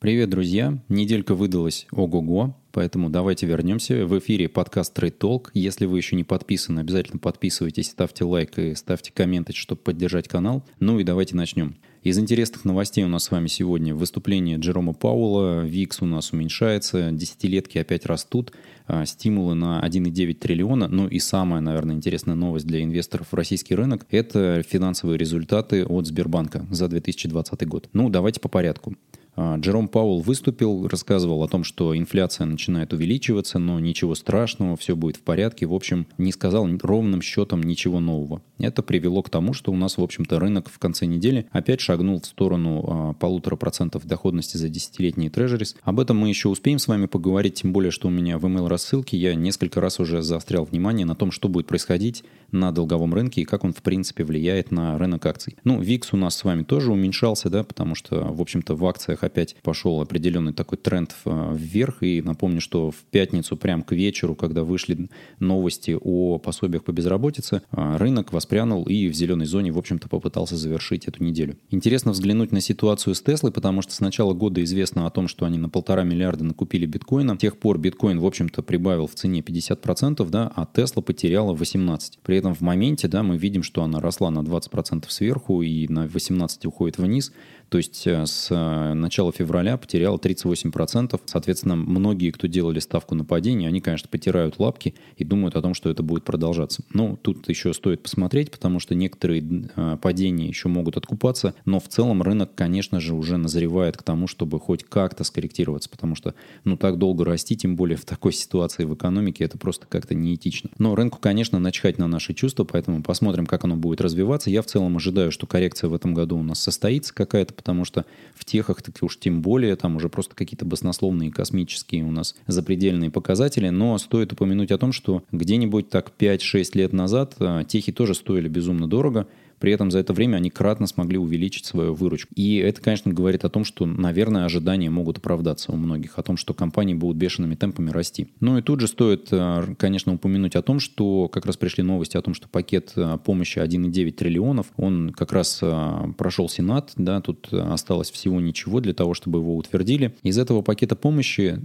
Привет, друзья! Неделька выдалась ого-го, поэтому давайте вернемся. В эфире подкаст Trade Talk. Если вы еще не подписаны, обязательно подписывайтесь, ставьте лайк и ставьте комменты, чтобы поддержать канал. Ну и давайте начнем. Из интересных новостей у нас с вами сегодня выступление Джерома Пауэлла, ВИКС у нас уменьшается, десятилетки опять растут, а, стимулы на 1,9 триллиона. Ну и самая, наверное, интересная новость для инвесторов в российский рынок – это финансовые результаты от Сбербанка за 2020 год. Ну, давайте по порядку. А, Джером Пауэлл выступил, рассказывал о том, что инфляция начинает увеличиваться, но ничего страшного, все будет в порядке. В общем, не сказал ровным счетом ничего нового. Это привело к тому, что у нас, в общем-то, рынок в конце недели опять шагнул в сторону а, полутора процентов доходности за десятилетние трежерис. Об этом мы еще успеем с вами поговорить, тем более, что у меня в email рассылке я несколько раз уже заострял внимание на том, что будет происходить на долговом рынке и как он, в принципе, влияет на рынок акций. Ну, VIX у нас с вами тоже уменьшался, да, потому что, в общем-то, в акциях опять пошел определенный такой тренд э, вверх. И напомню, что в пятницу, прям к вечеру, когда вышли новости о пособиях по безработице, э, рынок воспрянул и в зеленой зоне, в общем-то, попытался завершить эту неделю. Интересно взглянуть на ситуацию с Теслой, потому что с начала года известно о том, что они на полтора миллиарда накупили биткоина. С тех пор биткоин, в общем-то, прибавил в цене 50%, да, а Тесла потеряла 18%. При этом в моменте, да, мы видим, что она росла на 20% сверху и на 18% уходит вниз. То есть э, с э, начала февраля потеряла 38%. Соответственно, многие, кто делали ставку на падение, они, конечно, потирают лапки и думают о том, что это будет продолжаться. Но тут еще стоит посмотреть, потому что некоторые э, падения еще могут откупаться. Но в целом рынок, конечно же, уже назревает к тому, чтобы хоть как-то скорректироваться, потому что ну так долго расти, тем более в такой ситуации в экономике, это просто как-то неэтично. Но рынку, конечно, начхать на наши чувства, поэтому посмотрим, как оно будет развиваться. Я в целом ожидаю, что коррекция в этом году у нас состоится какая-то, потому что в техах, так уж тем более, там уже просто какие-то баснословные космические у нас запредельные показатели, но стоит упомянуть о том, что где-нибудь так 5-6 лет назад а, техи тоже стоили безумно дорого, при этом за это время они кратно смогли увеличить свою выручку. И это, конечно, говорит о том, что, наверное, ожидания могут оправдаться у многих, о том, что компании будут бешеными темпами расти. Ну и тут же стоит, э, конечно, упомянуть о том, что как раз пришли новости о том, что пакет э, помощи 1,9 триллионов, он как раз э, прошел Сенат, да, тут осталось всего ничего для того, чтобы его утвердили. Из этого пакета помощи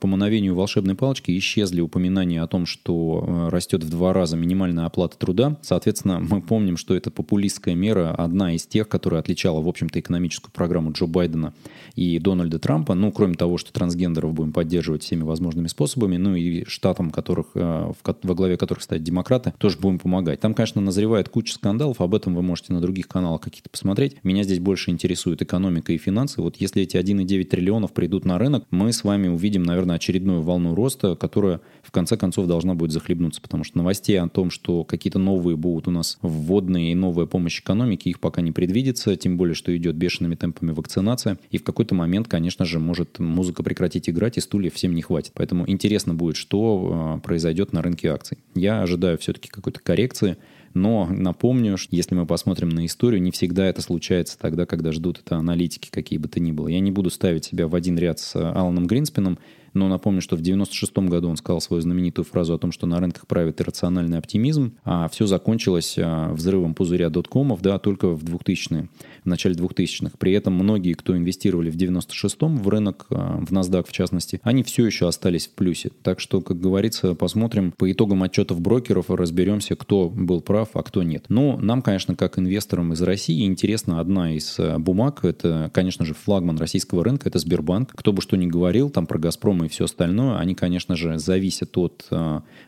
по мановению волшебной палочки исчезли упоминания о том, что растет в два раза минимальная оплата труда. Соответственно, мы помним, что это популярно популистская мера, одна из тех, которая отличала, в общем-то, экономическую программу Джо Байдена и Дональда Трампа. Ну, кроме того, что трансгендеров будем поддерживать всеми возможными способами, ну и штатам, которых, э, во главе которых стоят демократы, тоже будем помогать. Там, конечно, назревает куча скандалов, об этом вы можете на других каналах каких-то посмотреть. Меня здесь больше интересует экономика и финансы. Вот если эти 1,9 триллионов придут на рынок, мы с вами увидим, наверное, очередную волну роста, которая в конце концов должна будет захлебнуться, потому что новостей о том, что какие-то новые будут у нас вводные и новая помощь экономике, их пока не предвидится, тем более, что идет бешеными темпами вакцинация. И в какой-то момент, конечно же, может музыка прекратить играть, и стульев всем не хватит. Поэтому интересно будет, что а, произойдет на рынке акций. Я ожидаю все-таки какой-то коррекции, но напомню, что если мы посмотрим на историю, не всегда это случается тогда, когда ждут это аналитики какие бы то ни было. Я не буду ставить себя в один ряд с Аланом Гринспеном, но напомню, что в 96 году он сказал свою знаменитую фразу о том, что на рынках правит иррациональный оптимизм, а все закончилось а, взрывом пузыря доткомов, да, только в 2000-е, в начале 2000-х. При этом многие, кто инвестировали в 96-м в рынок, а, в NASDAQ в частности, они все еще остались в плюсе. Так что, как говорится, посмотрим по итогам отчетов брокеров разберемся, кто был прав, а кто нет. Но нам, конечно, как инвесторам из России интересна одна из а, бумаг. Это, конечно же, флагман российского рынка, это Сбербанк. Кто бы что ни говорил, там про Газпром и все остальное, они, конечно же, зависят от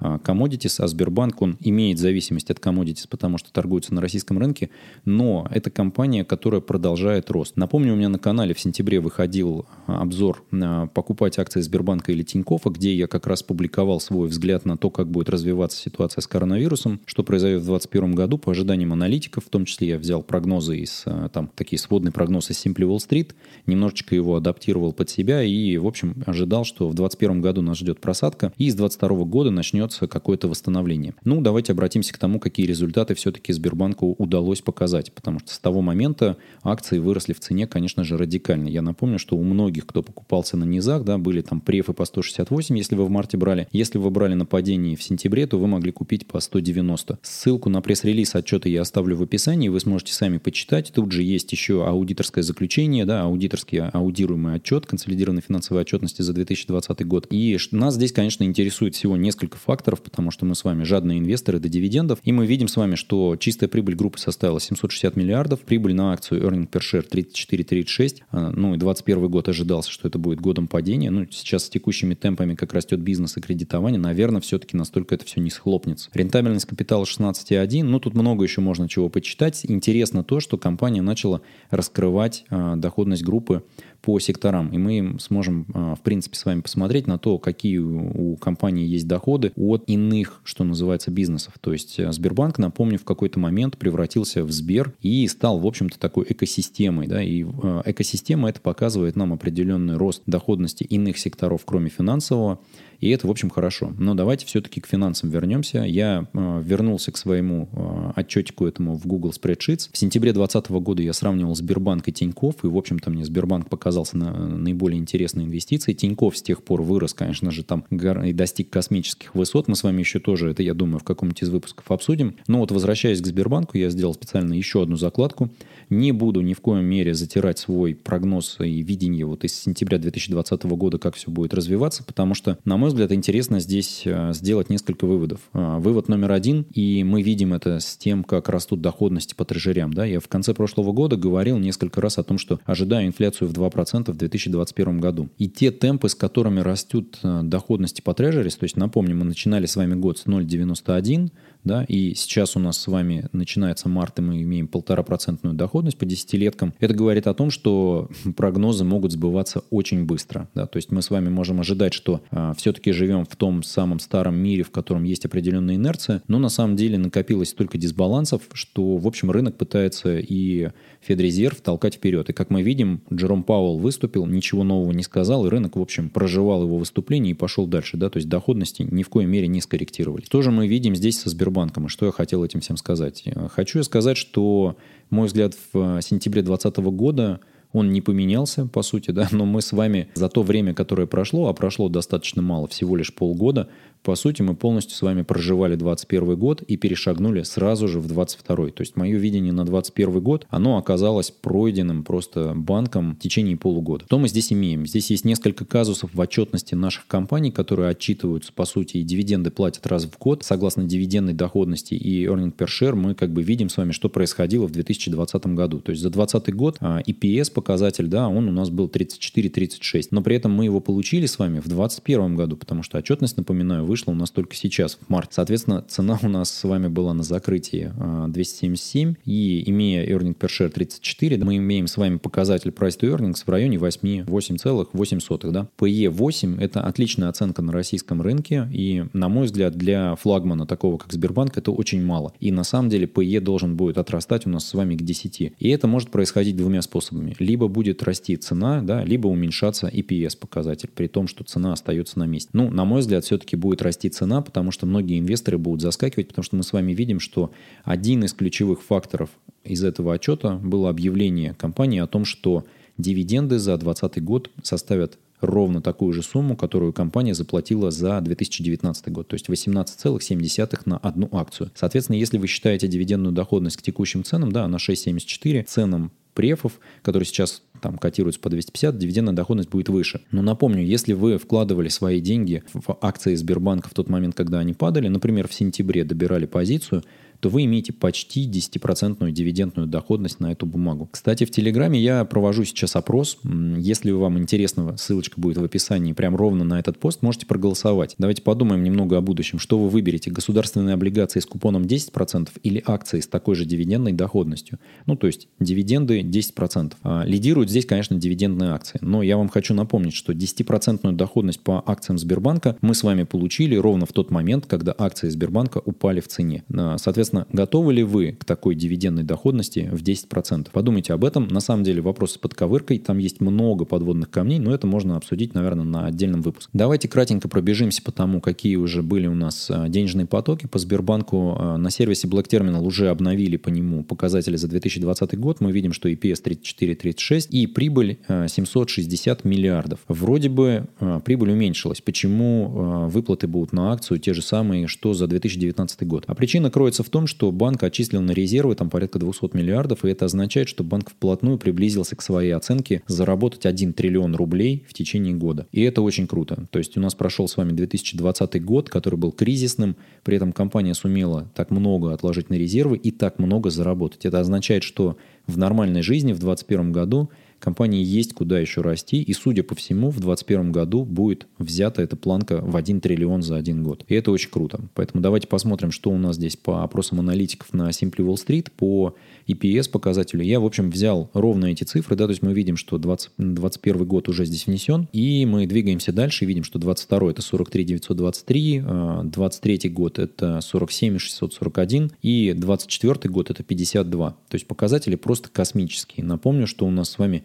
commodities, а, Сбербанк, он имеет зависимость от commodities, потому что торгуется на российском рынке, но это компания, которая продолжает рост. Напомню, у меня на канале в сентябре выходил обзор на покупать акции Сбербанка или Тинькоффа, где я как раз публиковал свой взгляд на то, как будет развиваться ситуация с коронавирусом, что произойдет в 2021 году по ожиданиям аналитиков, в том числе я взял прогнозы из, там, такие сводные прогнозы из Simply Wall Street, немножечко его адаптировал под себя и, в общем, ожидал, что что в 2021 году нас ждет просадка, и с 2022 года начнется какое-то восстановление. Ну, давайте обратимся к тому, какие результаты все-таки Сбербанку удалось показать, потому что с того момента акции выросли в цене, конечно же, радикально. Я напомню, что у многих, кто покупался на низах, да, были там префы по 168, если вы в марте брали. Если вы брали на падении в сентябре, то вы могли купить по 190. Ссылку на пресс-релиз отчета я оставлю в описании, вы сможете сами почитать. Тут же есть еще аудиторское заключение, да, аудиторский аудируемый отчет, консолидированной финансовой отчетности за 2020 год. И нас здесь, конечно, интересует всего несколько факторов, потому что мы с вами жадные инвесторы до дивидендов, и мы видим с вами, что чистая прибыль группы составила 760 миллиардов, прибыль на акцию earning per share 34-36, а, ну и 2021 год ожидался, что это будет годом падения, ну сейчас с текущими темпами, как растет бизнес и кредитование, наверное, все-таки настолько это все не схлопнется. Рентабельность капитала 16,1, ну тут много еще можно чего почитать. Интересно то, что компания начала раскрывать э, доходность группы по секторам. И мы сможем, а, в принципе, с вами посмотреть на то, какие у компании есть доходы от иных, что называется, бизнесов. То есть э, Сбербанк, напомню, в какой-то момент превратился в Сбер и стал, в общем-то, такой экосистемой. Да? И э, экосистема это показывает нам определенный рост доходности иных секторов, кроме финансового. И это, в общем, хорошо. Но давайте все-таки к финансам вернемся. Я э, вернулся к своему э, отчетику этому в Google Spreadsheets. В сентябре 2020 года я сравнивал Сбербанк и Тиньков, и, в общем-то, мне Сбербанк показался на, наиболее интересной инвестицией. Тиньков с тех пор вырос, конечно же, там и достиг космических высот. Мы с вами еще тоже это, я думаю, в каком-нибудь из выпусков обсудим. Но вот возвращаясь к Сбербанку, я сделал специально еще одну закладку. Не буду ни в коем мере затирать свой прогноз и видение вот из сентября 2020 года, как все будет развиваться, потому что, на мой взгляд, интересно здесь э, сделать несколько выводов. Э, вывод номер один, и мы видим это с тем, как растут доходности по трежерям. Да? Я в конце прошлого года говорил несколько раз о том, что ожидаю инфляцию в 2% в 2021 году. И те темпы, с которыми растут э, доходности по трежерис, то есть, напомню, мы начинали с вами год с 0,91, да, и сейчас у нас с вами начинается март, и мы имеем полтора-процентную доходность по десятилеткам, это говорит о том, что прогнозы могут сбываться очень быстро, да, то есть мы с вами можем ожидать, что а, все-таки живем в том самом старом мире, в котором есть определенная инерция, но на самом деле накопилось столько дисбалансов, что, в общем, рынок пытается и Федрезерв толкать вперед. И как мы видим, Джером Пауэлл выступил, ничего нового не сказал, и рынок, в общем, проживал его выступление и пошел дальше. Да? То есть доходности ни в коей мере не скорректировали. Что же мы видим здесь со Сбербанком, и что я хотел этим всем сказать? Хочу сказать, что, мой взгляд, в сентябре 2020 года он не поменялся, по сути, да, но мы с вами за то время, которое прошло, а прошло достаточно мало, всего лишь полгода, по сути, мы полностью с вами проживали 21 год и перешагнули сразу же в 22 То есть мое видение на 21 год, оно оказалось пройденным просто банком в течение полугода. Что мы здесь имеем? Здесь есть несколько казусов в отчетности наших компаний, которые отчитываются, по сути, и дивиденды платят раз в год. Согласно дивидендной доходности и earning per share, мы как бы видим с вами, что происходило в 2020 году. То есть за 2020 год а, EPS показатель, да, он у нас был 34-36, но при этом мы его получили с вами в 2021 году, потому что отчетность, напоминаю, вышло у нас только сейчас, в марте. Соответственно, цена у нас с вами была на закрытии 277, а, и имея earning per share 34, мы имеем с вами показатель price to earnings в районе 8, 8,8. Да? PE 8 – это отличная оценка на российском рынке, и, на мой взгляд, для флагмана такого, как Сбербанк, это очень мало. И на самом деле PE должен будет отрастать у нас с вами к 10. И это может происходить двумя способами. Либо будет расти цена, да, либо уменьшаться EPS показатель, при том, что цена остается на месте. Ну, на мой взгляд, все-таки будет будет расти цена, потому что многие инвесторы будут заскакивать, потому что мы с вами видим, что один из ключевых факторов из этого отчета было объявление компании о том, что дивиденды за 2020 год составят ровно такую же сумму, которую компания заплатила за 2019 год, то есть 18,7 на одну акцию. Соответственно, если вы считаете дивидендную доходность к текущим ценам, да, она 6,74, ценам префов, которые сейчас там котируются по 250, дивидендная доходность будет выше. Но напомню, если вы вкладывали свои деньги в акции Сбербанка в тот момент, когда они падали, например, в сентябре добирали позицию, то вы имеете почти 10% дивидендную доходность на эту бумагу. Кстати, в Телеграме я провожу сейчас опрос. Если вам интересно, ссылочка будет в описании, прям ровно на этот пост, можете проголосовать. Давайте подумаем немного о будущем. Что вы выберете? Государственные облигации с купоном 10% или акции с такой же дивидендной доходностью? Ну, то есть дивиденды 10%. А, лидируют здесь, конечно, дивидендные акции. Но я вам хочу напомнить, что 10% доходность по акциям Сбербанка мы с вами получили ровно в тот момент, когда акции Сбербанка упали в цене. Соответственно, Соответственно, готовы ли вы к такой дивидендной доходности в 10%? Подумайте об этом. На самом деле вопрос с подковыркой. Там есть много подводных камней, но это можно обсудить, наверное, на отдельном выпуске. Давайте кратенько пробежимся по тому, какие уже были у нас а, денежные потоки по Сбербанку. А, на сервисе Black Terminal уже обновили по нему показатели за 2020 год. Мы видим, что EPS 34-36 и прибыль 760 миллиардов. Вроде бы прибыль уменьшилась. Почему выплаты будут на акцию те же самые, что за 2019 год? А причина кроется в том, что банк отчислил на резервы там порядка 200 миллиардов, и это означает, что банк вплотную приблизился к своей оценке заработать 1 триллион рублей в течение года. И это очень круто. То есть у нас прошел с вами 2020 год, который был кризисным, при этом компания сумела так много отложить на резервы и так много заработать. Это означает, что в нормальной жизни в 2021 году компании есть куда еще расти, и, судя по всему, в 2021 году будет взята эта планка в 1 триллион за один год. И это очень круто. Поэтому давайте посмотрим, что у нас здесь по опросам аналитиков на Simply Wall Street, по EPS показателю. Я, в общем, взял ровно эти цифры, да, то есть мы видим, что 20, 21 год уже здесь внесен, и мы двигаемся дальше видим, что 22 это 43 923, 23 год это 47 641, и 24 год это 52. То есть показатели просто космические. Напомню, что у нас с вами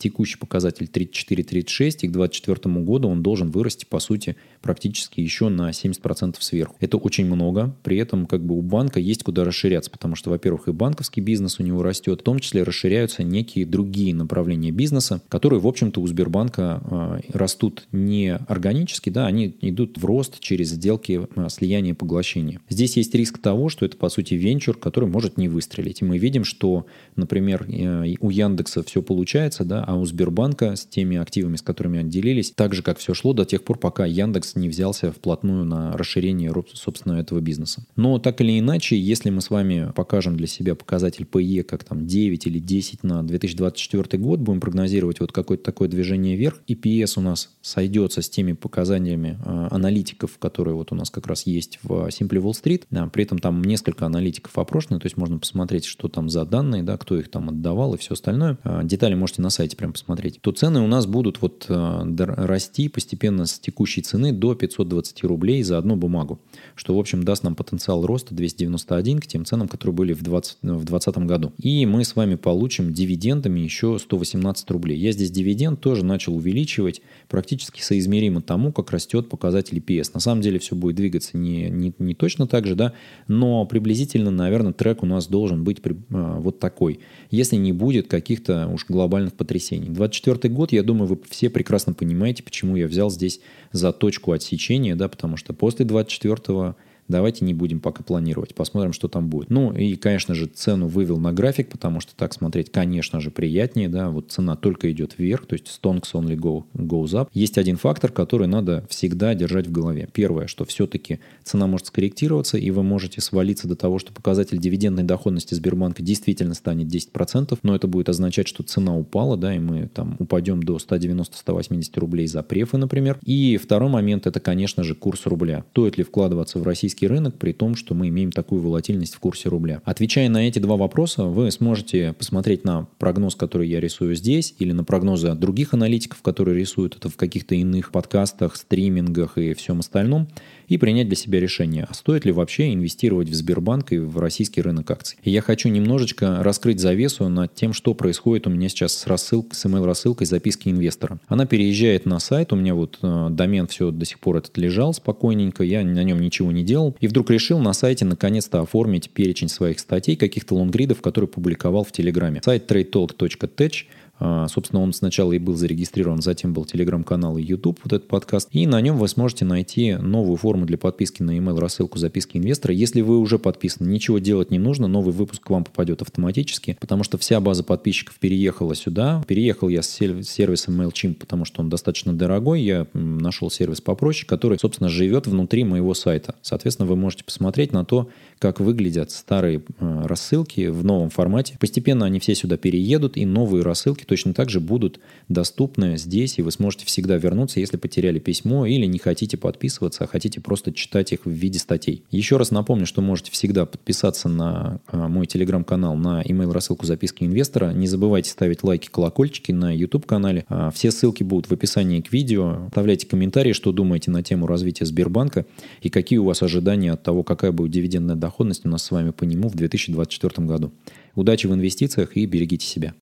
текущий показатель 34-36, и к 2024 году он должен вырасти, по сути, практически еще на 70% сверху. Это очень много, при этом как бы у банка есть куда расширяться, потому что, во-первых, и банковский бизнес у него растет, в том числе расширяются некие другие направления бизнеса, которые, в общем-то, у Сбербанка э, растут не органически, да, они идут в рост через сделки э, слияния и поглощения. Здесь есть риск того, что это, по сути, венчур, который может не выстрелить. И мы видим, что, например, э, у Яндекса все получается, да, а у Сбербанка с теми активами, с которыми они делились, так же, как все шло до тех пор, пока Яндекс не взялся вплотную на расширение, собственно, этого бизнеса. Но так или иначе, если мы с вами покажем для себя показатель PE как там 9 или 10 на 2024 год, будем прогнозировать вот какое-то такое движение вверх, EPS у нас сойдется с теми показаниями э, аналитиков, которые вот у нас как раз есть в Simply Wall Street. Да, при этом там несколько аналитиков опрошены, то есть можно посмотреть, что там за данные, да, кто их там отдавал и все остальное. Э, детали можете на сайте прям посмотреть, то цены у нас будут вот э, расти постепенно с текущей цены до 520 рублей за одну бумагу, что, в общем, даст нам потенциал роста 291 к тем ценам, которые были в 2020 в году. И мы с вами получим дивидендами еще 118 рублей. Я здесь дивиденд тоже начал увеличивать практически соизмеримо тому, как растет показатель EPS. На самом деле все будет двигаться не, не, не точно так же, да, но приблизительно, наверное, трек у нас должен быть э, вот такой, если не будет каких-то уж глобальных потрясений потрясений. 24 год, я думаю, вы все прекрасно понимаете, почему я взял здесь за точку отсечения, да, потому что после 24 Давайте не будем пока планировать, посмотрим, что там будет. Ну и, конечно же, цену вывел на график, потому что так смотреть, конечно же, приятнее, да, вот цена только идет вверх, то есть stonks only go, goes up. Есть один фактор, который надо всегда держать в голове. Первое, что все-таки цена может скорректироваться, и вы можете свалиться до того, что показатель дивидендной доходности Сбербанка действительно станет 10%, но это будет означать, что цена упала, да, и мы там упадем до 190-180 рублей за префы, например. И второй момент, это, конечно же, курс рубля. Стоит ли вкладываться в российский российский рынок, при том, что мы имеем такую волатильность в курсе рубля. Отвечая на эти два вопроса, вы сможете посмотреть на прогноз, который я рисую здесь, или на прогнозы от других аналитиков, которые рисуют это в каких-то иных подкастах, стримингах и всем остальном и принять для себя решение, а стоит ли вообще инвестировать в Сбербанк и в российский рынок акций. И я хочу немножечко раскрыть завесу над тем, что происходит у меня сейчас с, рассылкой, с email-рассылкой записки инвестора. Она переезжает на сайт, у меня вот э, домен все до сих пор этот лежал спокойненько, я на нем ничего не делал, и вдруг решил на сайте наконец-то оформить перечень своих статей, каких-то лонгридов, которые публиковал в Телеграме. Сайт tradetalk.tech собственно, он сначала и был зарегистрирован, затем был телеграм-канал и YouTube, вот этот подкаст. И на нем вы сможете найти новую форму для подписки на email рассылку записки инвестора. Если вы уже подписаны, ничего делать не нужно, новый выпуск к вам попадет автоматически, потому что вся база подписчиков переехала сюда. Переехал я с сервисом MailChimp, потому что он достаточно дорогой. Я нашел сервис попроще, который, собственно, живет внутри моего сайта. Соответственно, вы можете посмотреть на то, как выглядят старые а, рассылки в новом формате. Постепенно они все сюда переедут, и новые рассылки точно так же будут доступны здесь, и вы сможете всегда вернуться, если потеряли письмо или не хотите подписываться, а хотите просто читать их в виде статей. Еще раз напомню, что можете всегда подписаться на а, мой телеграм-канал, на email рассылку записки инвестора. Не забывайте ставить лайки, колокольчики на YouTube-канале. А, все ссылки будут в описании к видео. Оставляйте комментарии, что думаете на тему развития Сбербанка и какие у вас ожидания от того, какая будет дивидендная доходность у нас с вами по нему в 2024 году. Удачи в инвестициях и берегите себя.